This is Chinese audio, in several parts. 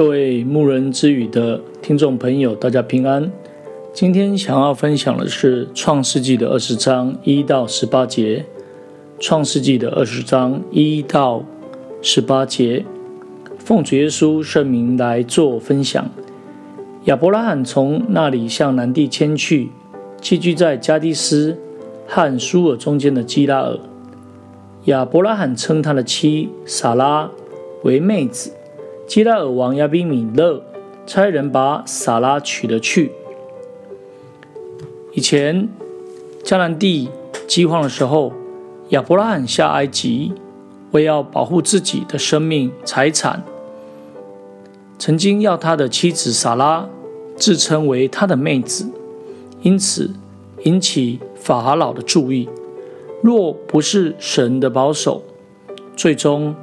各位牧人之语的听众朋友，大家平安。今天想要分享的是《创世纪》的二十章一到十八节，《创世纪》的二十章一到十八节，奉主耶稣圣名来做分享。亚伯拉罕从那里向南地迁去，寄居在迦低斯和书珥中间的基拉尔。亚伯拉罕称他的妻撒拉为妹子。基拉尔王亚比米勒差人把撒拉娶了去。以前迦南地饥荒的时候，亚伯拉罕下埃及，为要保护自己的生命财产，曾经要他的妻子撒拉自称为他的妹子，因此引起法老的注意。若不是神的保守，最终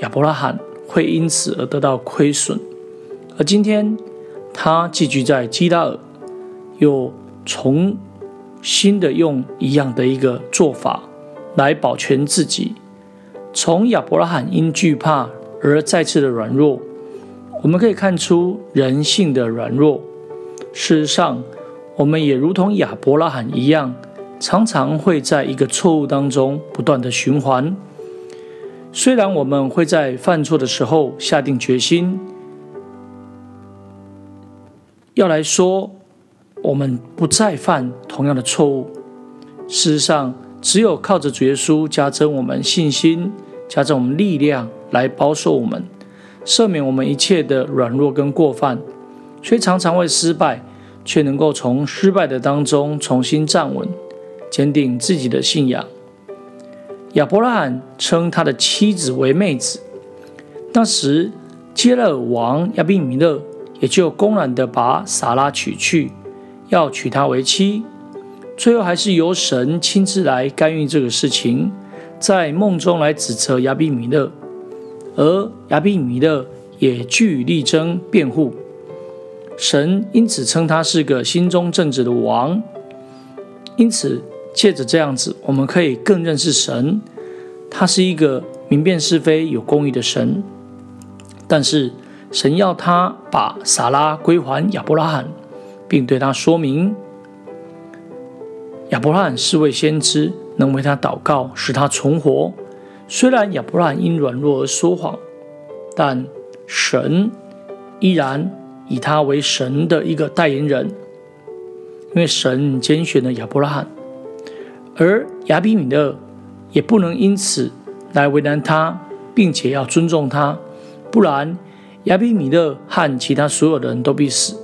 亚伯拉罕。会因此而得到亏损，而今天他寄居在基拉尔，又重新的用一样的一个做法来保全自己。从亚伯拉罕因惧怕而再次的软弱，我们可以看出人性的软弱。事实上，我们也如同亚伯拉罕一样，常常会在一个错误当中不断的循环。虽然我们会在犯错的时候下定决心，要来说我们不再犯同样的错误。事实上，只有靠着主耶稣加增我们信心，加增我们力量，来保守我们，赦免我们一切的软弱跟过犯，虽常常会失败，却能够从失败的当中重新站稳，坚定自己的信仰。亚伯拉罕称他的妻子为妹子。当时，基勒王亚比米勒也就公然地把撒拉娶去，要娶她为妻。最后，还是由神亲自来干预这个事情，在梦中来指责亚比米勒，而亚比米勒也据理力争辩护。神因此称他是个心中正直的王。因此。借着这样子，我们可以更认识神。他是一个明辨是非、有公义的神。但是，神要他把撒拉归还亚伯拉罕，并对他说明，亚伯拉罕是位先知，能为他祷告，使他存活。虽然亚伯拉罕因软弱而说谎，但神依然以他为神的一个代言人，因为神拣选了亚伯拉罕。而亚比米勒也不能因此来为难他，并且要尊重他，不然亚比米勒和其他所有的人都必死。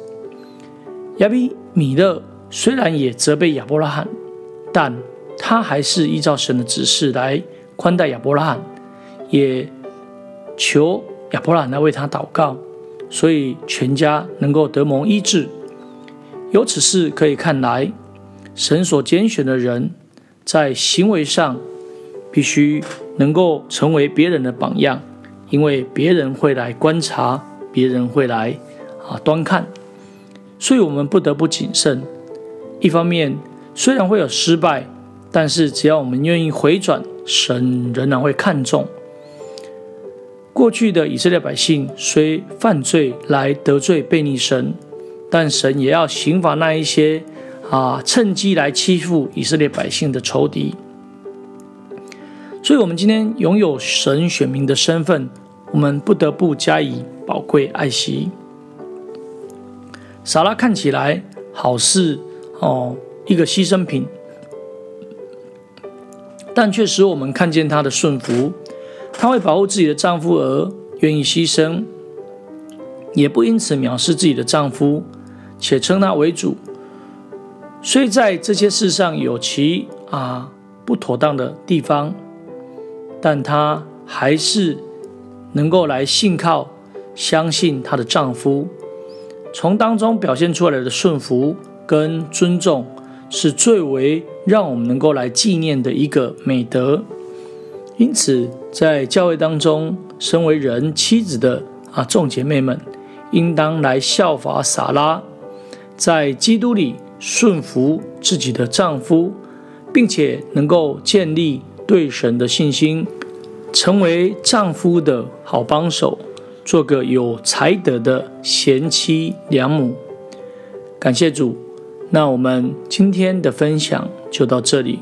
亚比米勒虽然也责备亚伯拉罕，但他还是依照神的指示来宽待亚伯拉罕，也求亚伯拉罕来为他祷告，所以全家能够得蒙医治。由此事可以看来，神所拣选的人。在行为上，必须能够成为别人的榜样，因为别人会来观察，别人会来啊端看，所以我们不得不谨慎。一方面，虽然会有失败，但是只要我们愿意回转，神仍然会看重。过去的以色列百姓虽犯罪来得罪悖逆神，但神也要刑罚那一些。啊，趁机来欺负以色列百姓的仇敌，所以，我们今天拥有神选民的身份，我们不得不加以宝贵爱惜。撒拉看起来好似哦一个牺牲品，但却使我们看见她的顺服，她为保护自己的丈夫而愿意牺牲，也不因此藐视自己的丈夫，且称他为主。虽在这些事上有其啊不妥当的地方，但她还是能够来信靠、相信她的丈夫，从当中表现出来的顺服跟尊重，是最为让我们能够来纪念的一个美德。因此，在教会当中，身为人妻子的啊众姐妹们，应当来效法撒拉，在基督里。顺服自己的丈夫，并且能够建立对神的信心，成为丈夫的好帮手，做个有才德的贤妻良母。感谢主，那我们今天的分享就到这里。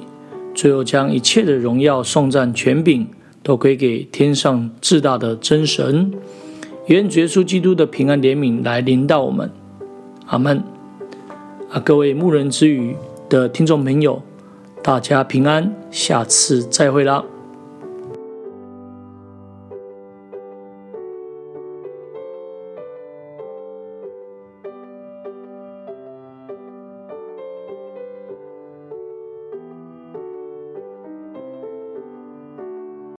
最后，将一切的荣耀、颂赞、权柄都归给天上至大的真神。愿耶稣基督的平安怜悯来临到我们。阿门。啊，各位牧人之语的听众朋友，大家平安，下次再会啦。